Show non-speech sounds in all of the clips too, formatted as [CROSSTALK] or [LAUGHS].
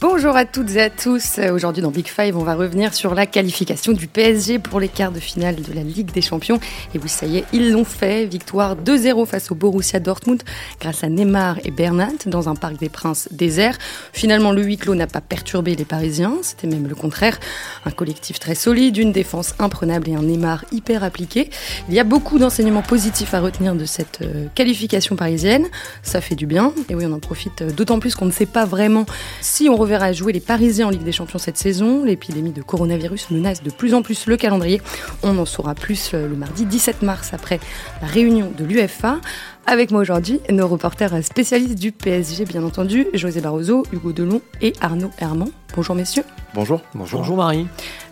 Bonjour à toutes et à tous. Aujourd'hui dans Big Five, on va revenir sur la qualification du PSG pour les quarts de finale de la Ligue des Champions. Et oui, ça y est, ils l'ont fait. Victoire 2-0 face au Borussia Dortmund grâce à Neymar et Bernat dans un parc des Princes désert. Finalement, le huis clos n'a pas perturbé les Parisiens. C'était même le contraire. Un collectif très solide, une défense imprenable et un Neymar hyper appliqué. Il y a beaucoup d'enseignements positifs à retenir de cette euh, qualification parisienne. Ça fait du bien. Et oui, on en profite euh, d'autant plus qu'on ne sait pas vraiment si on revient à jouer les Parisiens en Ligue des Champions cette saison. L'épidémie de coronavirus menace de plus en plus le calendrier. On en saura plus euh, le mardi 17 mars après la réunion de l'UFA. Avec moi aujourd'hui, nos reporters spécialistes du PSG, bien entendu, José Barroso, Hugo Delon et Arnaud Herman. Bonjour messieurs. Bonjour. Bonjour. Bonjour Marie.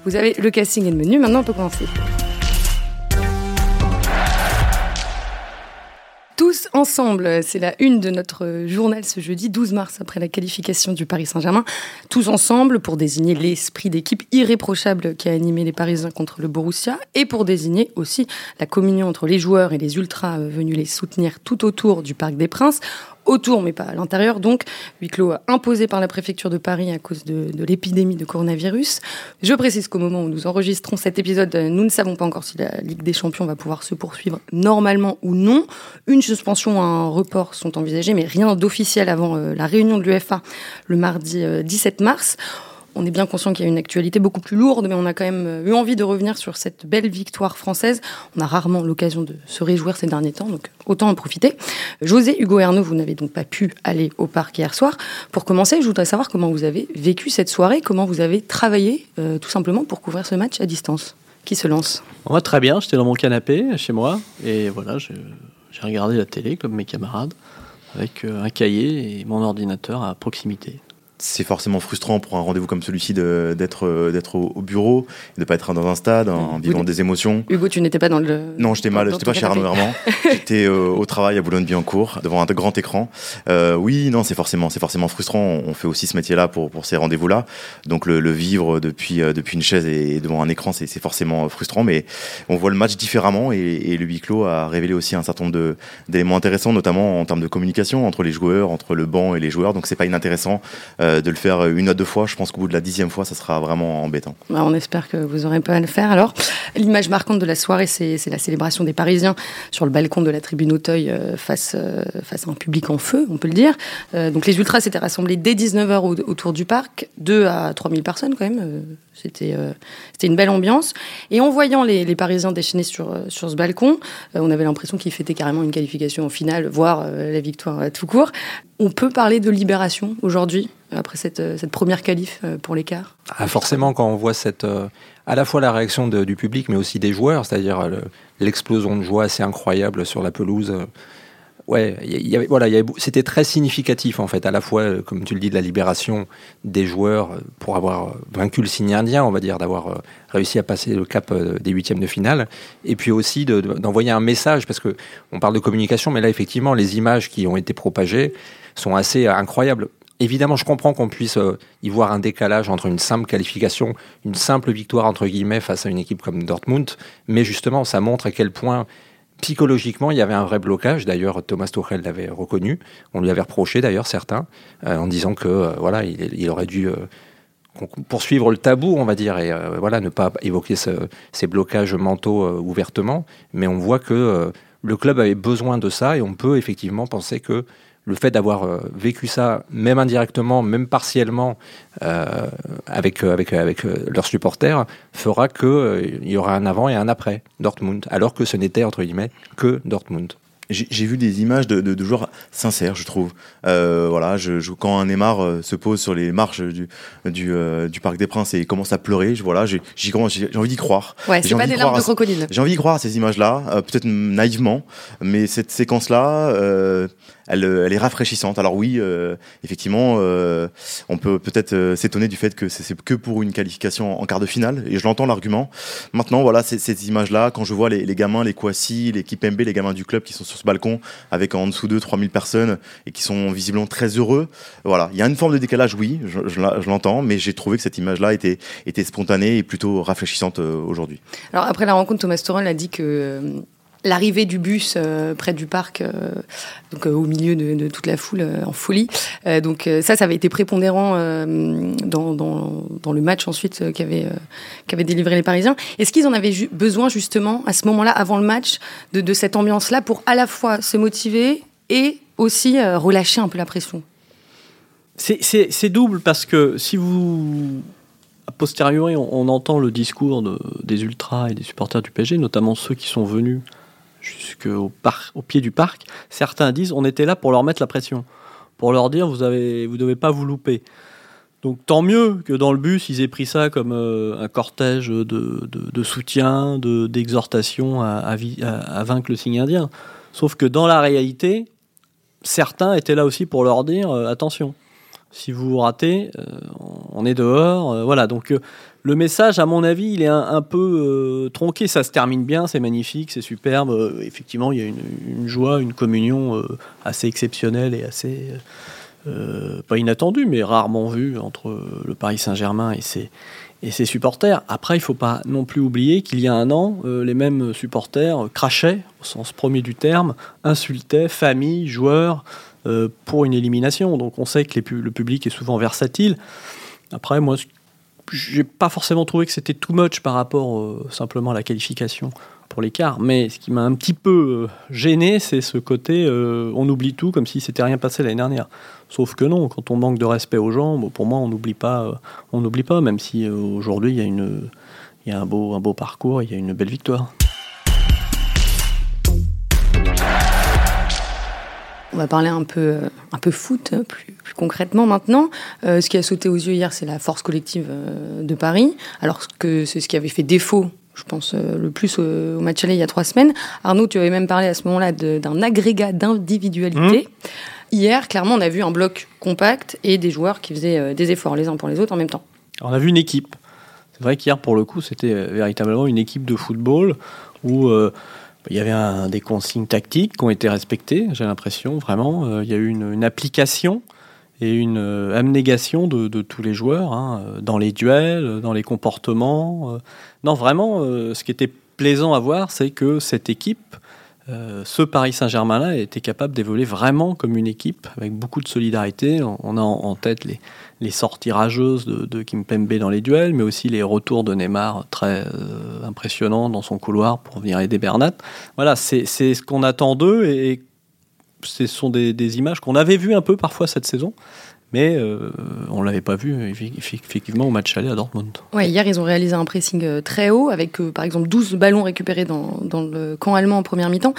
Vous avez le casting et le menu, maintenant on peut commencer. Tous ensemble, c'est la une de notre journal ce jeudi 12 mars après la qualification du Paris Saint-Germain. Tous ensemble pour désigner l'esprit d'équipe irréprochable qui a animé les Parisiens contre le Borussia et pour désigner aussi la communion entre les joueurs et les ultras venus les soutenir tout autour du Parc des Princes autour, mais pas à l'intérieur. Donc, huis clos imposé par la préfecture de Paris à cause de, l'épidémie de coronavirus. Je précise qu'au moment où nous enregistrons cet épisode, nous ne savons pas encore si la Ligue des Champions va pouvoir se poursuivre normalement ou non. Une suspension ou un report sont envisagés, mais rien d'officiel avant euh, la réunion de l'UFA le mardi 17 euh, mars. On est bien conscient qu'il y a une actualité beaucoup plus lourde, mais on a quand même euh, eu envie de revenir sur cette belle victoire française. On a rarement l'occasion de se réjouir ces derniers temps, donc autant en profiter. José, Hugo Ernaud, vous n'avez donc pas pu aller au parc hier soir. Pour commencer, je voudrais savoir comment vous avez vécu cette soirée, comment vous avez travaillé euh, tout simplement pour couvrir ce match à distance. Qui se lance? Très bien. J'étais dans mon canapé chez moi et voilà, j'ai regardé la télé comme mes camarades avec euh, un cahier et mon ordinateur à proximité c'est forcément frustrant pour un rendez-vous comme celui-ci d'être euh, d'être au, bureau, de ne pas être dans un stade, en vivant des émotions. Hugo, tu n'étais pas dans le. Non, j'étais mal, j'étais pas chez Arnaud Herman. [LAUGHS] j'étais euh, au travail à Boulogne-Billancourt, devant un grand écran. Euh, oui, non, c'est forcément, c'est forcément frustrant. On fait aussi ce métier-là pour, pour ces rendez-vous-là. Donc le, vivre depuis, depuis une chaise et devant un écran, c'est forcément frustrant. Mais on voit le match différemment et, et le huis clos a révélé aussi un certain nombre d'éléments intéressants, notamment en termes de communication entre les joueurs, entre le banc et les joueurs. Donc c'est pas inintéressant. Euh, de le faire une à deux fois. Je pense qu'au bout de la dixième fois, ça sera vraiment embêtant. Bah, on espère que vous aurez pas à le faire. Alors, l'image marquante de la soirée, c'est la célébration des Parisiens sur le balcon de la tribune Auteuil euh, face, euh, à un public en feu, on peut le dire. donc les ultras s'étaient rassemblés dès 19h autour du parc, 2 à 3000 personnes quand même. C'était une belle ambiance. Et en voyant les, les Parisiens déchaînés sur, sur ce balcon, on avait l'impression qu'ils fêtaient carrément une qualification en finale, voire la victoire tout court. On peut parler de libération aujourd'hui? Après cette, euh, cette première qualif euh, pour l'écart ah, Forcément, quand on voit cette, euh, à la fois la réaction du public, mais aussi des joueurs, c'est-à-dire l'explosion de joie assez incroyable sur la pelouse. Ouais, voilà, c'était très significatif en fait, à la fois, comme tu le dis, de la libération des joueurs pour avoir vaincu le signe indien, on va dire, d'avoir réussi à passer le cap des huitièmes de finale, et puis aussi d'envoyer un message, parce que on parle de communication, mais là effectivement, les images qui ont été propagées sont assez incroyables. Évidemment, je comprends qu'on puisse euh, y voir un décalage entre une simple qualification, une simple victoire entre guillemets face à une équipe comme Dortmund, mais justement, ça montre à quel point psychologiquement il y avait un vrai blocage. D'ailleurs, Thomas Tuchel l'avait reconnu. On lui avait reproché d'ailleurs certains euh, en disant que euh, voilà, il, aurait dû poursuivre le tabou, on va dire, et voilà, ne pas évoquer ces blocages mentaux ouvertement. Mais on voit que le club avait besoin de ça et on peut effectivement penser que le fait d'avoir euh, vécu ça, même indirectement, même partiellement, euh, avec, euh, avec, avec leurs supporters, fera qu'il il y aura un avant et un après Dortmund, alors que ce n'était, entre guillemets, que Dortmund j'ai vu des images de, de, de, joueurs sincères, je trouve. Euh, voilà, je, je, quand un Neymar euh, se pose sur les marches du, du, euh, du Parc des Princes et commence à pleurer, je, voilà, j'ai envie d'y croire. Ouais, c'est pas des larmes de crocodile. J'ai envie d'y croire à ces images-là, euh, peut-être naïvement, mais cette séquence-là, elle, elle, est rafraîchissante. Alors oui, effectivement, on peut peut-être s'étonner du fait que c'est que pour une qualification en quart de finale, et je l'entends l'argument. Maintenant, voilà, ces images-là, quand je vois les, les gamins, les Kwasi, les Kipembe, les gamins du club qui sont sur balcon avec en dessous d'eux 3000 personnes et qui sont visiblement très heureux. Voilà, il y a une forme de décalage, oui, je, je, l'entends, mais j'ai trouvé que cette image-là était, était spontanée et plutôt rafraîchissante euh, aujourd'hui. Alors après la rencontre, Thomas Tuchel a dit que euh, l'arrivée du bus euh, près du parc, euh, donc au milieu de, toute la foule en folie. donc ça, ça avait été prépondérant dans, le match ensuite qu'avaient qu'avaient délivré les Parisiens. Est-ce qu'ils en avaient besoin justement à ce moment-là, avant le match, de, de cette ambiance-là pour à la fois se motiver et aussi relâcher un peu la pression? C'est double parce que si vous a posteriori, on, entend le discours des ultras et des supporters du PSG, notamment ceux qui sont venus jusqu'au au pied du parc. Certains disent on était là pour leur mettre la pression, pour leur dire vous avez vous devez pas vous louper. Donc tant mieux que dans le bus ils aient pris ça comme euh, un cortège de, soutien, d'exhortation à, vaincre le signe indien. Sauf que dans la réalité, certains étaient là aussi pour leur dire euh, attention, si vous ratez, euh, on est dehors. Voilà, donc le message, à mon avis, il est un, peu tronqué. Ça se termine bien, c'est magnifique, c'est superbe. effectivement, il y a une, joie, une communion assez exceptionnelle et assez pas inattendue, mais rarement vue entre le Paris Saint-Germain et ses, et ses supporters. Après, il ne faut pas non plus oublier qu'il y a un an, les mêmes supporters crachaient, au sens premier du terme, insultaient famille, joueurs. Euh, pour une élimination. Donc on sait que le public est souvent versatile. Après, moi, j'ai pas forcément trouvé que c'était too much par rapport euh, simplement à la qualification pour l'écart. Mais ce qui m'a un petit peu euh, gêné, c'est ce côté on oublie tout comme si c'était rien passé l'année dernière. Sauf que non, quand on manque de respect aux gens, pour moi, on n'oublie pas, on n'oublie pas, même si aujourd'hui il y a une, il y a un beau, un beau parcours, il y a une belle victoire. On va parler un peu, un peu foot, hein, plus, concrètement maintenant. Euh, ce qui a sauté aux yeux hier, c'est la force collective euh, de Paris, alors que c'est ce qui avait fait défaut, je pense, euh, le plus au, match aller il y a trois semaines. Arnaud, tu avais même parlé à ce moment-là d'un agrégat d'individualité. Mmh. Hier, clairement, on a vu un bloc compact et des joueurs qui faisaient des efforts les uns pour les autres en même temps. on a vu une équipe. C'est vrai qu'hier, pour le coup, c'était véritablement une équipe de football où il y avait un, des consignes tactiques qui ont été respectées, j'ai l'impression, vraiment. Euh, il y a eu une, application et une euh, abnégation de, tous les joueurs, hein, dans les duels, dans les comportements. Euh. non, vraiment, ce qui était plaisant à voir, c'est que cette équipe, ce Paris Saint-Germain-là, était capable d'évoluer vraiment comme une équipe, avec beaucoup de solidarité. On, a en tête les, sorties rageuses de, de Kimpembe dans les duels, mais aussi les retours de Neymar très euh, impressionnants dans son couloir pour venir aider Bernat. Voilà, c'est ce qu'on attend d'eux et, ce sont des images qu'on avait vues un peu parfois cette saison mais euh, on ne l'avait pas vu effectivement au match aller à Dortmund. Ouais, hier, ils ont réalisé un pressing euh, très haut, avec euh, par exemple 12 ballons récupérés dans, dans le camp allemand en première mi-temps.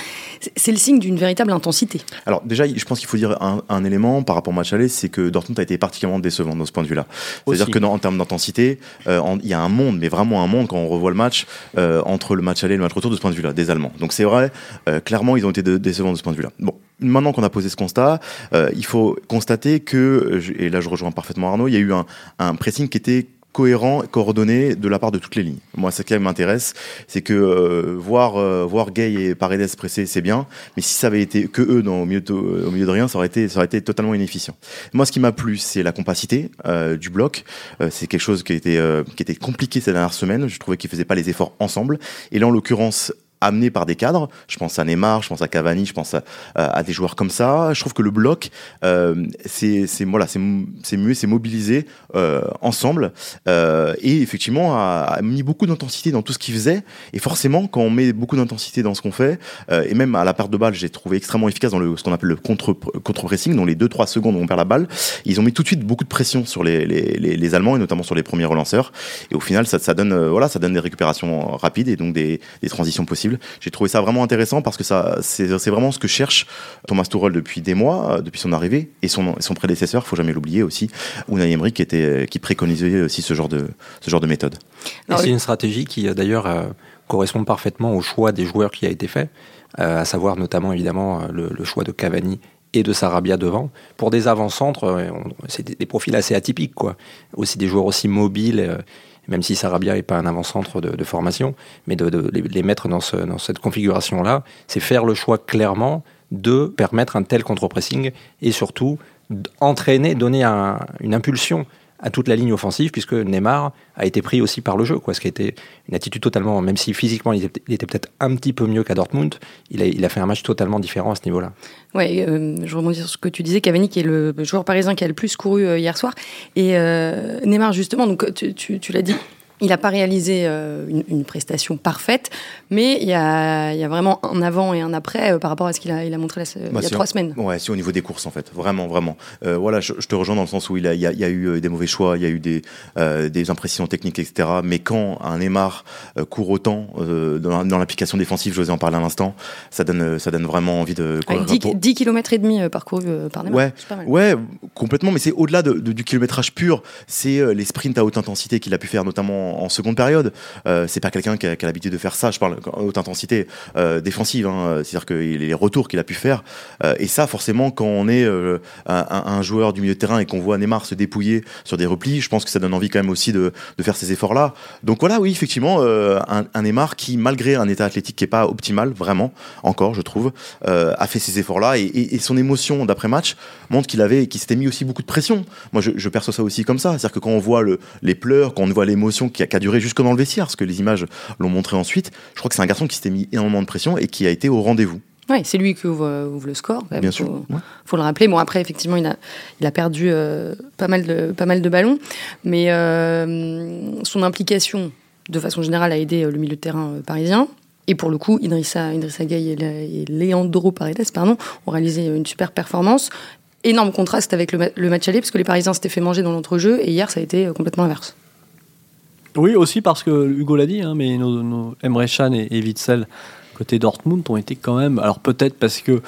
C'est le signe d'une véritable intensité. Alors déjà, je pense qu'il faut dire un, élément par rapport au match aller, c'est que Dortmund a été particulièrement décevant de ce point de vue-là. C'est-à-dire que en termes d'intensité, il y a un monde, mais vraiment un monde quand on revoit le match, entre le match aller et le match retour de ce point de vue-là, des Allemands. Donc c'est vrai, clairement, ils ont été décevants de ce point de vue-là. Bon, maintenant qu'on a posé ce constat, il faut constater que et là je rejoins parfaitement Arnaud, il y a eu un, pressing qui était cohérent, coordonné de la part de toutes les lignes. Moi, ce qui m'intéresse, c'est que euh, voir euh, voir Gay et Paredes presser, c'est bien, mais si ça avait été que eux au, milieu de, rien, ça aurait été totalement inefficient. Moi, ce qui m'a plu, c'est la compacité euh, du bloc. c'est quelque chose qui était qui était compliqué ces dernières semaines. Je trouvais qu'ils faisaient pas les efforts ensemble. Et là, en l'occurrence, amené par des cadres. Je pense à Neymar, je pense à Cavani, je pense à, des joueurs comme ça. Je trouve que le bloc, euh, c'est voilà, c'est mieux, c'est mobilisé euh, ensemble euh, et effectivement a, mis beaucoup d'intensité dans tout ce qu'il faisait. Et forcément, quand on met beaucoup d'intensité dans ce qu'on fait, et même à la perte de balle, j'ai trouvé extrêmement efficace dans le ce qu'on appelle le contre contre pressing, dans les 2-3 secondes où on perd la balle, ils ont mis tout de suite beaucoup de pression sur les, les, les, Allemands et notamment sur les premiers relanceurs. Et au final, ça, ça donne voilà, ça donne des récupérations rapides et donc des, des transitions possibles. J'ai trouvé ça vraiment intéressant parce que ça, c'est vraiment ce que cherche Thomas Tuchel depuis des mois, euh, depuis son arrivée, et son, son prédécesseur, faut jamais l'oublier aussi, Unai Emery, qui était, qui préconisait aussi ce genre de, ce genre de méthode. C'est une stratégie qui euh, d'ailleurs euh, correspond parfaitement au choix des joueurs qui a été fait, à savoir notamment évidemment le, choix de Cavani et de Sarabia devant. Pour des avant-centres, c'est des, profils assez atypiques, quoi. Aussi des joueurs aussi mobiles même si Sarabia n'est pas un avant-centre de, formation, mais de, les mettre dans, cette configuration-là, c'est faire le choix clairement de permettre un tel contre-pressing et surtout entraîner, donner une impulsion à toute la ligne offensive, puisque Neymar a été pris aussi par le jeu, quoi, ce qui été une attitude totalement, même si physiquement il était, était peut-être un petit peu mieux qu'à Dortmund, il a, il a fait un match totalement différent à ce niveau-là. Ouais, euh, je rebondis sur ce que tu disais, Cavani qui est le joueur parisien qui a le plus couru euh, hier soir, et euh, Neymar justement, donc tu, tu l'as dit, il n'a pas réalisé euh, une, une, prestation parfaite, mais il y a, il y a vraiment un avant et un après euh, par rapport à ce qu'il a, il a montré la, bah, il y a trois semaines. Ouais, c'est au niveau des courses en fait, vraiment, vraiment. Euh, voilà, je, je, te rejoins dans le sens où il, a, il, y a, eu des mauvais choix, il y a eu des, des impressions techniques, etc. Mais quand un Neymar court autant dans, dans l'application défensive, José en parlait à l'instant, ça donne, ça donne vraiment envie de. Avec 10, 10 km et demi parcourus par Neymar. Ouais, ouais, complètement. Mais c'est au-delà de, de, du kilométrage pur, c'est les sprints à haute intensité qu'il a pu faire, notamment en seconde période. Euh, c'est pas quelqu'un qui a, l'habitude de faire ça. Je parle en haute intensité euh, défensive. Hein. C'est-à-dire que les retours qu'il a pu faire. Euh, et ça, forcément, quand on est euh, un, joueur du milieu de terrain et qu'on voit Neymar se dépouiller sur des replis, je pense que ça donne envie quand même aussi de, de faire ces efforts-là. Donc voilà, oui, effectivement, euh, un, Neymar qui, malgré un état athlétique qui est pas optimal, vraiment, encore, je trouve, a fait ces efforts-là et, son émotion d'après-match montre qu'il avait, qu'il s'était mis aussi beaucoup de pression. Moi, je, perçois ça aussi comme ça. C'est-à-dire que quand on voit le, les pleurs, quand on voit l'émotion qui a, qui a duré jusque dans le vestiaire, parce que les images l'ont montré ensuite. Je crois que c'est un garçon qui s'était mis énormément de pression et qui a été au rendez-vous. Oui, c'est lui qui ouvre, ouvre, le score. Bien faut, sûr. Ouais. faut le rappeler. Bon, après, effectivement, il a, il a perdu euh, pas, mal de, pas mal de ballons, mais euh, son implication, de façon générale, a aidé le milieu de terrain parisien. Et pour le coup, Idrissa, Idrissa Gueye et, et Leandro Paredes pardon, ont réalisé une super performance énorme contraste avec le, le, match aller, parce que les Parisiens s'étaient fait manger dans l'entrejeu, et hier, ça a été complètement inverse. Oui, aussi parce que Hugo l'a dit, hein, mais nos, nos Emre et Witzel, côté Dortmund, ont été quand même. Alors peut-être parce que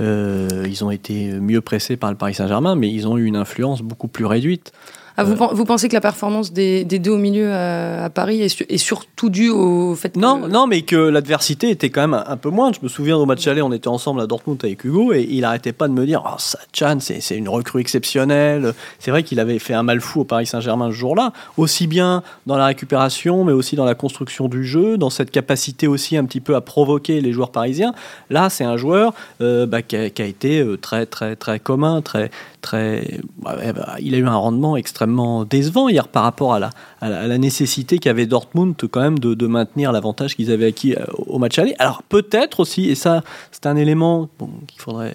euh, ils ont été mieux pressés par le Paris Saint-Germain, mais ils ont eu une influence beaucoup plus réduite. Ah, vous, euh, vous, pensez que la performance des, des deux au milieu à, à Paris est, est, surtout due au fait que... Non, non mais que l'adversité était quand même un, un, peu moindre. Je me souviens au match aller, on était ensemble à Dortmund avec Hugo et il arrêtait pas de me dire oh, ça, Chan, c'est une recrue exceptionnelle. C'est vrai qu'il avait fait un mal fou au Paris Saint-Germain ce jour-là, aussi bien dans la récupération, mais aussi dans la construction du jeu, dans cette capacité aussi un petit peu à provoquer les joueurs parisiens. Là, c'est un joueur euh, bah, qui, a, qui, a, été très, très, très commun, très, très. Bah, il a eu un rendement extrêmement décevant hier par rapport à la, nécessité qu'avait Dortmund quand même de, maintenir l'avantage qu'ils avaient acquis au match aller. Alors peut-être aussi, et ça c'est un élément qu'il faudrait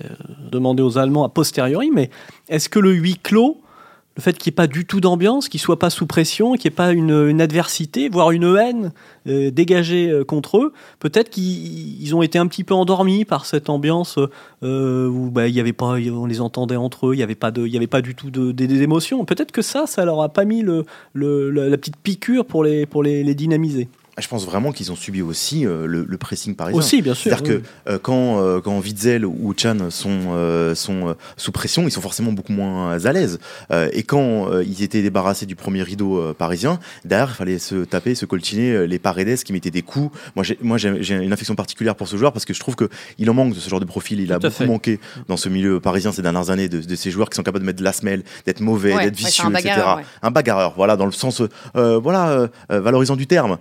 demander aux Allemands a posteriori, mais est-ce que le huis clos le fait qu'il n'y ait pas du tout d'ambiance, qu'il ne soit pas sous pression, qu'il n'y ait pas une, adversité, voire une haine euh, dégagée euh, contre eux, peut-être qu'ils ont été un petit peu endormis par cette ambiance euh, où bah, on les entendait entre eux, il n'y avait, pas du tout d'émotions. De, peut-être que ça, ça leur a pas mis le, la, petite piqûre pour les dynamiser. Je pense vraiment qu'ils ont subi aussi euh, le, le, pressing parisien. Aussi, bien sûr. C'est-à-dire oui. que euh, quand, euh, quand Witzel ou Chan sont, euh, sont sous pression, ils sont forcément beaucoup moins à l'aise. et quand ils étaient débarrassés du premier rideau parisien, derrière, il fallait se taper, se coltiner les Paredes qui mettaient des coups. Moi, j'ai une affection particulière pour ce joueur parce que je trouve qu'il en manque de ce genre de profil. Il a beaucoup fait. manqué dans ce milieu parisien ces dernières années de, de, ces joueurs qui sont capables de mettre de la semelle, d'être mauvais, ouais, d'être vicieux, ouais, un etc. Un bagarreur, voilà, dans le sens voilà, valorisant du terme.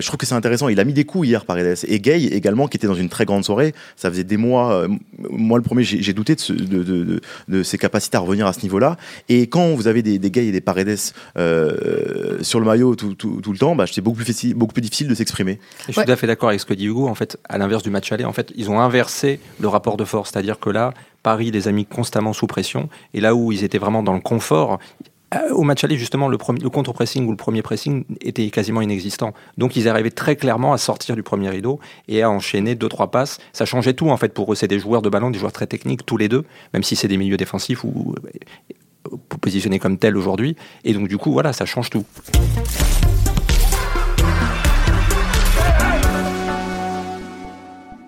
Je trouve que c'est intéressant. Il a mis des coups hier, Paredes. Et Gay également, qui était dans une très grande soirée. Ça faisait des mois. Euh, moi, le premier, j'ai douté de, ce, de, de, de, de, ses capacités à revenir à ce niveau-là. Et quand vous avez des, des Gay et des Paredes euh, sur le maillot tout, tout, tout le temps, bah, c'est beaucoup plus, beaucoup plus difficile de s'exprimer. Je suis ouais. tout à fait d'accord avec ce que dit Hugo. En fait, à l'inverse du match aller, en fait, ils ont inversé le rapport de force. C'est-à-dire que là, Paris les a mis constamment sous pression. Et là où ils étaient vraiment dans le confort, euh, au match aller, justement, le, le contre-pressing ou le premier pressing était quasiment inexistant. Donc, ils arrivaient très clairement à sortir du premier rideau et à enchaîner deux, trois passes. Ça changeait tout, en fait, pour eux. C'est des joueurs de ballon, des joueurs très techniques, tous les deux, même si c'est des milieux défensifs ou positionnés comme tels aujourd'hui. Et donc, du coup, voilà, ça change tout.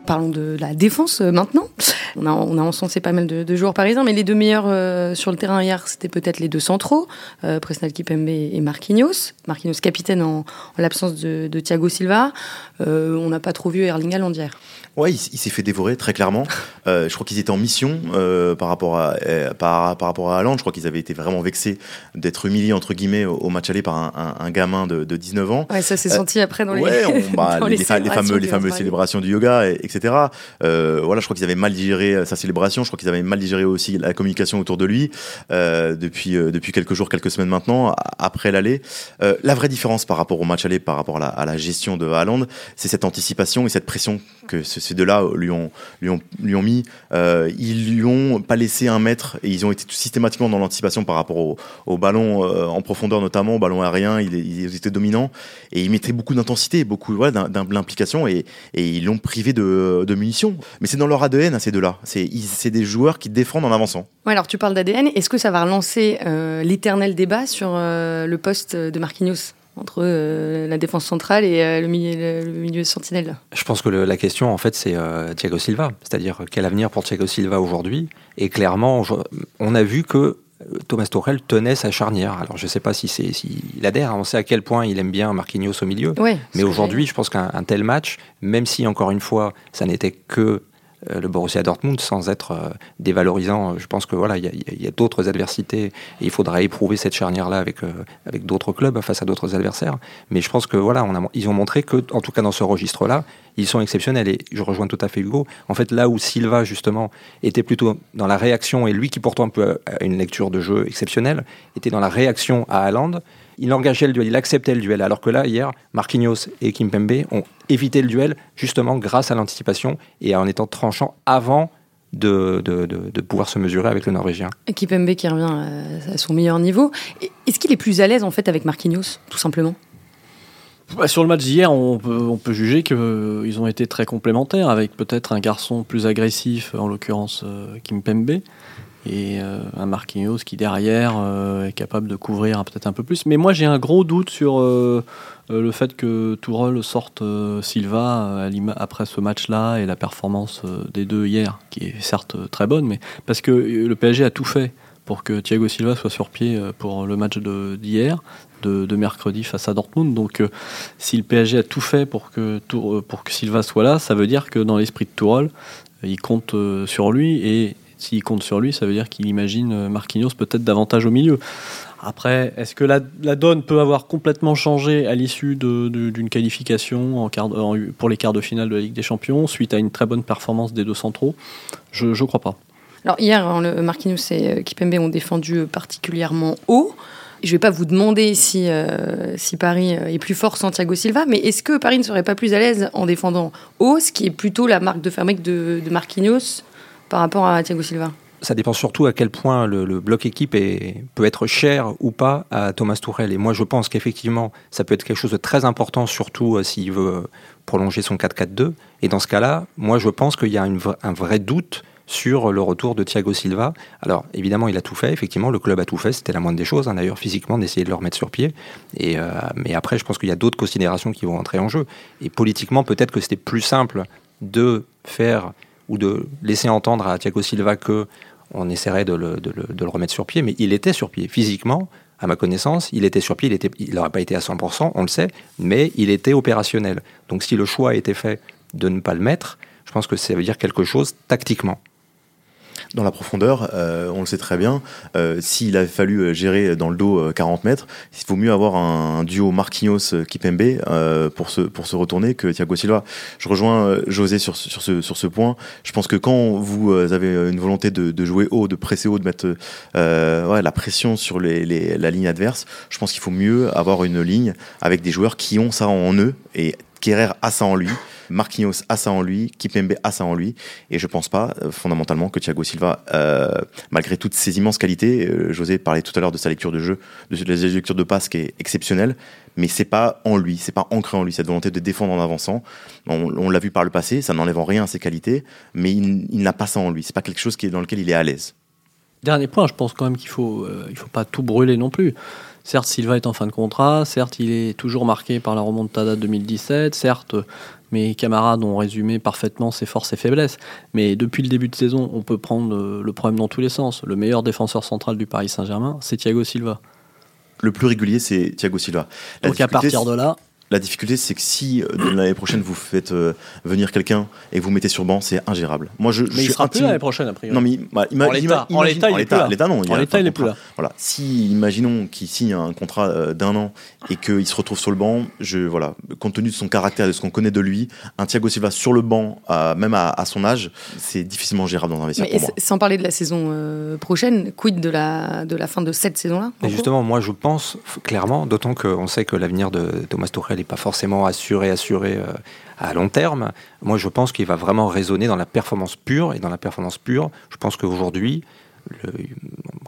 Parlons de la défense euh, maintenant. On a, on a encensé pas mal de, de, joueurs parisiens, mais les deux meilleurs euh, sur le terrain hier, c'était peut-être les deux centraux, euh, Presnel Kipembe et Marquinhos. Marquinhos capitaine en, en l'absence de, de, Thiago Silva. Euh, on n'a pas trop vu Erling Haaland hier. Ouais, il, il s'est fait dévorer très clairement. Euh, je crois qu'ils étaient en mission par rapport à par, par rapport à Haaland. Je crois qu'ils avaient été vraiment vexés d'être humiliés entre guillemets au, au match aller par un, un, un, gamin de, de 19 ans. Ouais, ça s'est senti après dans les ouais, on, [LAUGHS] bah, dans les, les, les, fameux les fameuses célébrations du yoga, et, etc. voilà, je crois qu'ils avaient mal digéré digéré sa célébration. Je crois qu'ils avaient mal digéré aussi la communication autour de lui depuis depuis quelques jours, quelques semaines maintenant après l'aller. la vraie différence par rapport au match aller, par rapport à la, à gestion de Haaland, c'est cette anticipation et cette pression que ces deux-là lui ont lui ont lui ont mis. ils lui ont pas laissé un mètre et ils ont été systématiquement dans l'anticipation par rapport au, au ballon en profondeur notamment, au ballon aérien. Ils, ils étaient dominants et ils mettaient beaucoup d'intensité, beaucoup voilà, d'implication et, ils l'ont privé de, de, munitions. Mais c'est dans leur ADN, ces deux-là. C'est des joueurs qui défendent en avançant. Ouais, alors tu parles d'ADN. Est-ce que ça va relancer euh, l'éternel débat sur euh, le poste de Marquinhos entre euh, la défense centrale et le, milieu, le, milieu, sentinelle? Je pense que le, la question, en fait, c'est Thiago Silva. C'est-à-dire, quel avenir pour Thiago Silva aujourd'hui? Et clairement, on a vu que Thomas Tuchel tenait sa charnière. Alors je ne sais pas si c'est s'il adhère, on sait à quel point il aime bien Marquinhos au milieu. mais aujourd'hui, je pense qu'un tel match, même si encore une fois, ça n'était que le Borussia Dortmund sans être euh, dévalorisant. Je pense que voilà, il y a, d'autres adversités et il faudra éprouver cette charnière-là avec euh, avec d'autres clubs face à d'autres adversaires. Mais je pense que voilà, a, ils ont montré que, en tout cas dans ce registre-là, ils sont exceptionnels. Et je rejoins tout à fait Hugo. En fait, là où Silva justement était plutôt dans la réaction et lui qui pourtant peut une lecture de jeu exceptionnelle, était dans la réaction à Haaland il engageait le duel, il acceptait le duel. Alors que là, hier, Marquinhos et Kimpembe ont évité le duel justement grâce à l'anticipation et en étant tranchant avant de, de, pouvoir se mesurer avec le Norvégien. Kimpembe qui revient à son meilleur niveau. Est-ce qu'il est plus à l'aise en fait avec Marquinhos, tout simplement? Bah, sur le match d'hier, on peut, on peut juger qu'ils ont été très complémentaires, avec peut-être un garçon plus agressif, en l'occurrence euh, Kimpembe, et euh, un Marquinhos qui derrière euh, est capable de couvrir peut-être un peu plus. Mais moi j'ai un gros doute sur euh, le fait que Tourelle sorte Silva après ce match-là et la performance des deux hier, qui est certes très bonne, mais parce que le PSG a tout fait pour que Thiago Silva soit sur pied pour le match d'hier. De, de, mercredi face à Dortmund. Donc, si le PSG a tout fait pour que, pour que Silva soit là, ça veut dire que dans l'esprit de Tourelle, il compte sur lui et s'il compte sur lui, ça veut dire qu'il imagine euh, Marquinhos peut-être davantage au milieu. Après, est-ce que la, donne peut avoir complètement changé à l'issue d'une qualification en pour les quarts de finale de la Ligue des Champions, suite à une très bonne performance des deux centraux? Je ne crois pas. Alors hier, hein, le Marquinhos et euh, Kipembe ont défendu euh, particulièrement haut. Je ne vais pas vous demander si, si Paris est plus fort sans Thiago Silva, mais est-ce que Paris ne serait pas plus à l'aise en défendant haut, ce qui est plutôt la marque de fabrique de, de Marquinhos? Par rapport à Thiago Silva ça dépend surtout à quel point le, bloc équipe peut être cher ou pas à Thomas Tourel. Et moi, je pense qu'effectivement, ça peut être quelque chose de très important, surtout euh, s'il veut prolonger son 4-4-2. Et dans ce cas-là, moi, je pense qu'il y a un vrai doute sur le retour de Thiago Silva. Alors, évidemment, il a tout fait. Effectivement, le club a tout fait. C'était la moindre des choses, hein, d'ailleurs, physiquement, d'essayer de le remettre sur pied. Et, euh, mais après, je pense qu'il y a d'autres considérations qui vont entrer en jeu. Et politiquement, peut-être que c'était plus simple de faire ou de laisser entendre à Thiago Silva que on essaierait de le, remettre sur pied, mais il était sur pied physiquement. À ma connaissance, il était sur pied, il n'aurait pas été à 100%, on le sait, mais il était opérationnel. Donc si le choix a été fait de ne pas le mettre, je pense que ça veut dire quelque chose tactiquement dans la profondeur, euh, on le sait très bien. Euh, S'il avait fallu euh, gérer dans le dos 40 euh, mètres, il vaut mieux avoir un, duo Marquinhos-Kipembe euh, pour, se, pour se retourner que Thiago Silva. Je rejoins José sur, sur, ce, sur ce point. Je pense que quand vous avez une volonté de, de jouer haut, de presser haut, de mettre ouais, la pression sur les, les, la ligne adverse, je pense qu'il faut mieux avoir une ligne avec des joueurs qui ont ça en eux et Kerrer a ça en lui. Marquinhos a ça en lui, Kipembe a ça en lui, et je pense pas euh, fondamentalement que Thiago Silva, euh, malgré toutes ses immenses qualités, euh, José parlait tout à l'heure de sa lecture de jeu, de sa lecture de passe qui est exceptionnelle, mais c'est pas en lui, c'est pas ancré en lui cette volonté de défendre en avançant. On, l'a vu par le passé, ça n'enlève en rien ses qualités, mais il, n'a pas ça en lui. C'est pas quelque chose qui est dans lequel il est à l'aise. Dernier point, je pense quand même qu'il faut, il faut pas tout brûler non plus. Certes, Silva est en fin de contrat, certes, il est toujours marqué par la remontada 2017, certes, mes camarades ont résumé parfaitement ses forces et faiblesses. Mais depuis le début de saison, on peut prendre le problème dans tous les sens. Le meilleur défenseur central du Paris Saint-Germain, c'est Thiago Silva. Le plus régulier, c'est Thiago Silva. Donc à partir de là, La difficulté, c'est que si euh, l'année prochaine vous faites euh, venir quelqu'un et que vous mettez sur banc, c'est ingérable. Moi, je, je Mais il suis sera plus l'année prochaine, a priori. Non, mais bah, ima- En l'état- ima- en imagine- l'état, il en est plus là. l'état, non. il En l'état, il est plus là. Voilà. Si, imaginons qu'il signe un contrat euh, d'un an et qu'il se retrouve sur le banc, je, voilà, compte tenu de son caractère, de ce qu'on connaît de lui, un Thiago Silva sur le banc, même à, à son âge, c'est difficilement gérable dans un vestiaire Mais pour moi. sans parler de la saison euh, prochaine, quid de la, de la fin de cette saison-là justement, moi je pense clairement, d'autant qu'on sait que l'avenir de Thomas Tuchel n'est pas forcément assuré, assuré euh, à long terme. Moi je pense qu'il va vraiment raisonner dans la performance pure. Et dans la performance pure, je pense qu'aujourd'hui, le-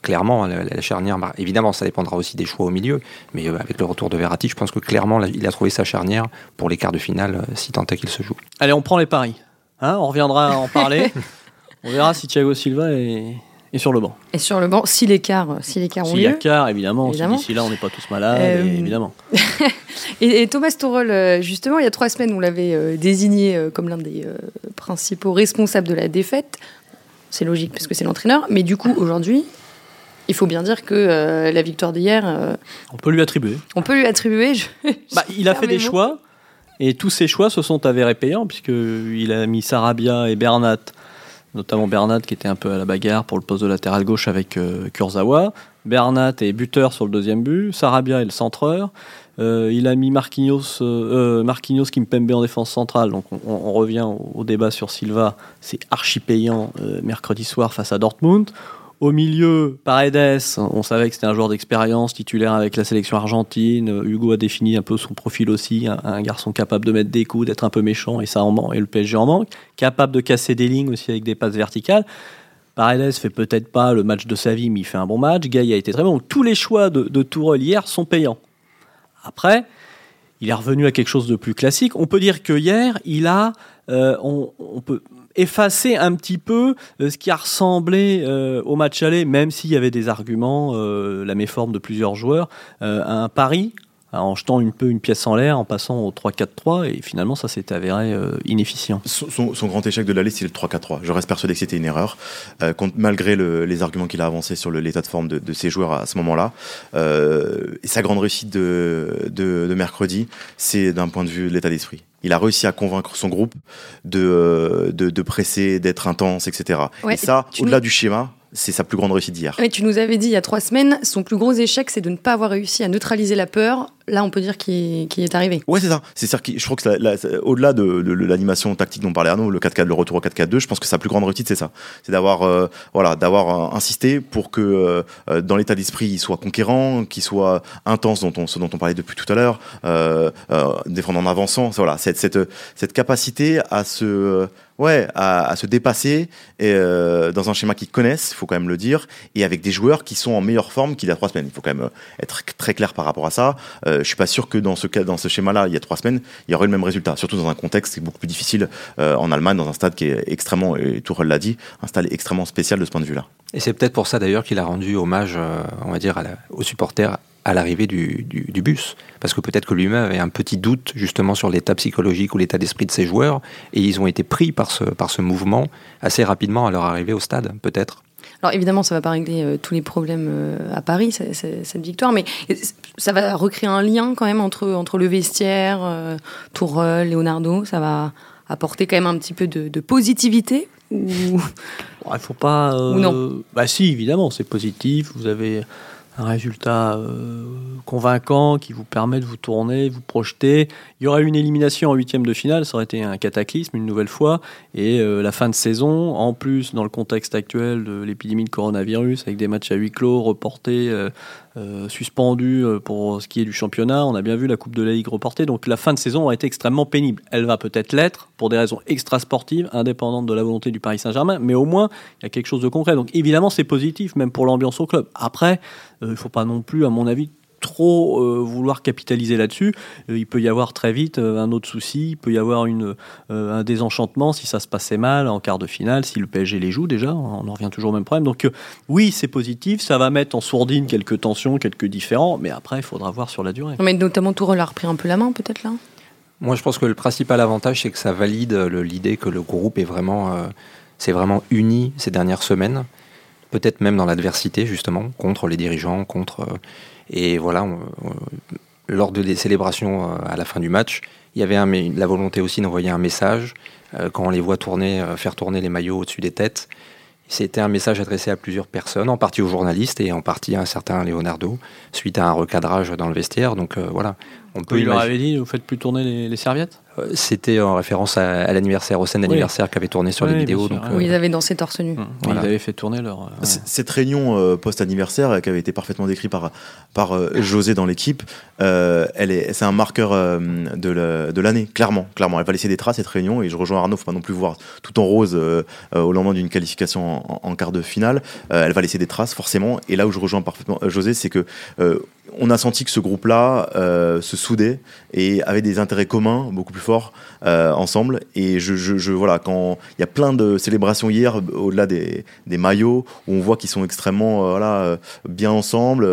clairement, la, la charnière, évidemment, ça dépendra aussi des choix au milieu. Mais euh, avec le retour de Verratti, je pense que clairement, là, il a trouvé sa charnière pour les quarts de finale, euh, si tant est qu'il se joue. Allez, on prend les paris. Hein, on reviendra en parler. [LAUGHS] on verra si Thiago Silva est, est sur le banc. Et sur le banc, si l'écart si l'écart S'il y a quart, évidemment. si Évidemment. D'ici là, on n'est pas tous malades, Euh, et évidemment. [LAUGHS] Et, et Thomas Tuchel, euh, justement, il y a trois semaines, on l'avait euh, désigné euh, comme l'un des euh, principaux responsables de la défaite. C'est logique parce que c'est l'entraîneur. Mais du coup, aujourd'hui, il faut bien dire que euh, la victoire d'hier, euh, On peut lui attribuer. on peut lui attribuer. je- Bah, il a fait des choix et tous ces choix se sont avérés payants puisqu'il a mis Sarabia et Bernat, notamment Bernat qui était un peu à la bagarre pour le poste de latéral gauche avec euh, Kurzawa. Bernat est buteur sur le deuxième but, Sarabia est le centreur. Euh, il a mis Marquinhos, euh, euh, Marquinhos Kimpembe en défense centrale. Donc on, revient au, au débat sur Silva. C'est archi payant euh, mercredi soir face à Dortmund. Au milieu, Paredes, on savait que c'était un joueur d'expérience, titulaire avec la sélection argentine. Hugo a défini un peu son profil aussi, un, garçon capable de mettre des coups, d'être un peu méchant, et ça en manque, et le PSG en manque. Capable de casser des lignes aussi avec des passes verticales. Paredes fait peut-être pas le match de sa vie, mais il fait un bon match. Gay a été très bon. Tous les choix de, de Tourelle hier sont payants. Après, il est revenu à quelque chose de plus classique. On peut dire que hier, il a, euh, on peut effacer un petit peu euh, ce qui a ressemblé euh, au match aller, même s'il y avait des arguments, euh, la méforme de plusieurs joueurs, à un pari en jetant peu une pièce en l'air, en passant au 3-4-3, et finalement ça s'est avéré euh, inefficient. Son, grand échec de la liste, c'est le 3-4-3. Je reste persuadé que c'était une erreur, malgré le- les arguments qu'il a avancés sur l'état de forme de, ses joueurs à ce moment-là. Sa grande réussite de, de, de mercredi, c'est d'un point de vue de l'état d'esprit. Il a réussi à convaincre son groupe de, euh, de, de presser, d'être intense, etc. Ouais, et ça, au-delà du schéma, c'est sa plus grande réussite d'hier. Mais tu nous avais dit il y a trois semaines, son plus gros échec, c'est de ne pas avoir réussi à neutraliser la peur. Là, on peut dire qu'il est arrivé. Ouais, c'est ça. C'est ça je crois que au-delà de, l'animation tactique dont parlait Arnaud, le 4-4, le retour au 4-4-2, je pense que sa plus grande réussite, c'est ça. C'est d'avoir, euh, voilà, d'avoir euh, insisté pour que, euh, dans l'état d'esprit, il soit conquérant, qu'il soit intense, dont on, ce dont on parlait depuis tout à l'heure, euh, défendre en avançant. Voilà, cette, cette, cette capacité à se, ouais, à, se dépasser et, dans un schéma qu'ils connaissent, il faut quand même le dire, et avec des joueurs qui sont en meilleure forme qu'il y a trois semaines. Il faut quand même être très clair par rapport à ça. Euh, je suis pas sûr que dans ce cas, dans ce schéma-là, il y a trois semaines, il y aurait le même résultat. Surtout dans un contexte qui est beaucoup plus difficile euh, en Allemagne, dans un stade qui est extrêmement, et Tourelle l'a dit, un stade extrêmement spécial de ce point de vue-là. Et c'est peut-être pour ça d'ailleurs qu'il a rendu hommage, euh, on va dire, aux supporters à l'arrivée du, du- du bus. Parce que peut-être que lui-même avait un petit doute justement sur l'état psychologique ou l'état d'esprit de ses joueurs, et ils ont été pris par ce, par ce mouvement assez rapidement à leur arrivée au stade, peut-être. Alors évidemment, ça va pas régler euh, tous les problèmes euh, à Paris, cette victoire, mais ça va recréer un lien quand même entre, entre le vestiaire, euh, Tourelle, Leonardo. Ça va apporter quand même un petit peu de, de positivité. Ou... Il faut pas. euh, Ou non. Bah si, évidemment, c'est positif. Vous avez un résultat euh, convaincant qui vous permet de vous tourner, vous projeter. Il y aurait eu une élimination en huitième de finale, ça aurait été un cataclysme une nouvelle fois. Et euh, la fin de saison, en plus dans le contexte actuel de l'épidémie de coronavirus, avec des matchs à huis clos reportés, euh, suspendus euh, pour ce qui est du championnat, on a bien vu la Coupe de la Ligue reportée. Donc la fin de saison aurait été extrêmement pénible. Elle va peut-être l'être pour des raisons extrasportives, indépendantes de la volonté du Paris Saint-Germain, mais au moins il y a quelque chose de concret. Donc évidemment c'est positif, même pour l'ambiance au club. Après, euh, il ne faut pas non plus, à mon avis, trop euh, vouloir capitaliser là-dessus. Euh, il peut y avoir très vite euh, un autre souci, il peut y avoir une, euh, un désenchantement si ça se passait mal en quart de finale, si le PSG les joue déjà, on en revient toujours au même problème. Donc euh, oui, c'est positif, ça va mettre en sourdine quelques tensions, quelques différends, mais après, il faudra voir sur la durée. Mais notamment Tourelle a repris un peu la main peut-être là? Moi, je pense que le principal avantage, c'est que ça valide l'idée que le groupe est vraiment, euh, s'est vraiment uni ces dernières semaines, peut-être même dans l'adversité justement, contre les dirigeants, contre euh, et voilà. on- on- lors de des célébrations à la fin du match, il y avait un, la volonté aussi d'envoyer un message quand on les voit tourner, faire tourner les maillots au-dessus des têtes. C'était un message adressé à plusieurs personnes, en partie aux journalistes et en partie à un certain Leonardo, suite à un recadrage dans le vestiaire. Donc voilà, on peut. Il leur avait dit, vous faites plus tourner les serviettes? euh, c'était en référence à, l'anniversaire, au scène d'anniversaire qui avait tourné sur les vidéos. Donc, oui, ils avaient dansé torse nu. Mmh. Ils avaient fait tourner leur. Euh, cette réunion euh, post-anniversaire, qui avait été parfaitement décrite par, par José dans l'équipe, elle est, c'est un marqueur de l'année, clairement, clairement. Elle va laisser des traces cette réunion, et je rejoins Arnaud, faut pas non plus voir tout en rose au lendemain d'une qualification en, quart de finale. elle va laisser des traces, forcément. Et là où je rejoins parfaitement José, c'est que on a senti que ce groupe-là se soudait et avait des intérêts communs beaucoup plus fort euh, ensemble. Et je, voilà, quand il y a plein de célébrations hier, au-delà des, maillots, où on voit qu'ils sont extrêmement euh, voilà, euh, bien ensemble.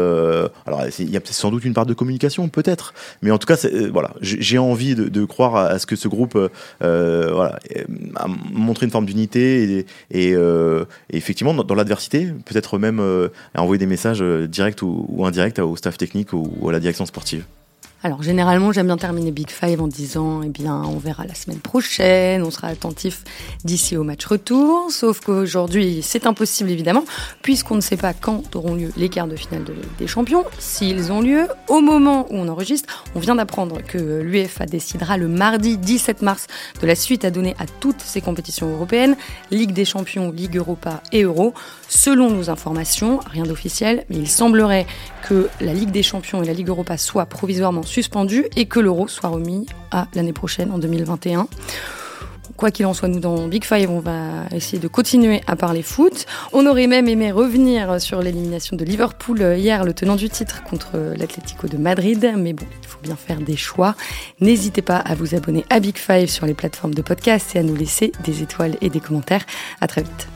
alors, il y a sans doute une part de communication, peut-être, mais en tout cas, voilà, j'ai envie de, croire à, ce que ce groupe voilà, a montré une forme d'unité et, effectivement, dans, l'adversité, peut-être même envoyer des messages directs ou, ou indirects au staff technique ou à la direction sportive. Alors généralement, j'aime bien terminer Big Five en disant, eh bien, on verra la semaine prochaine, on sera attentif d'ici au match retour. Sauf qu'aujourd'hui, c'est impossible évidemment, puisqu'on ne sait pas quand auront lieu les quarts de finale des champions. S'ils ont lieu, au moment où on enregistre, on vient d'apprendre que l'UEFA décidera le mardi 17 mars de la suite à donner à toutes ces compétitions européennes, Ligue des champions, Ligue Europa et Euro. Selon nos informations, rien d'officiel, mais il semblerait que la Ligue des champions et la Ligue Europa soient provisoirement suspendu et que l'euro soit remis à l'année prochaine, en 2021. Quoi qu'il en soit, nous dans Big Five, on va essayer de continuer à parler foot. On aurait même aimé revenir sur l'élimination de Liverpool hier, le tenant du titre contre l'Atlético de Madrid, mais bon, il faut bien faire des choix. N'hésitez pas à vous abonner à Big Five sur les plateformes de podcast et à nous laisser des étoiles et des commentaires. À très vite.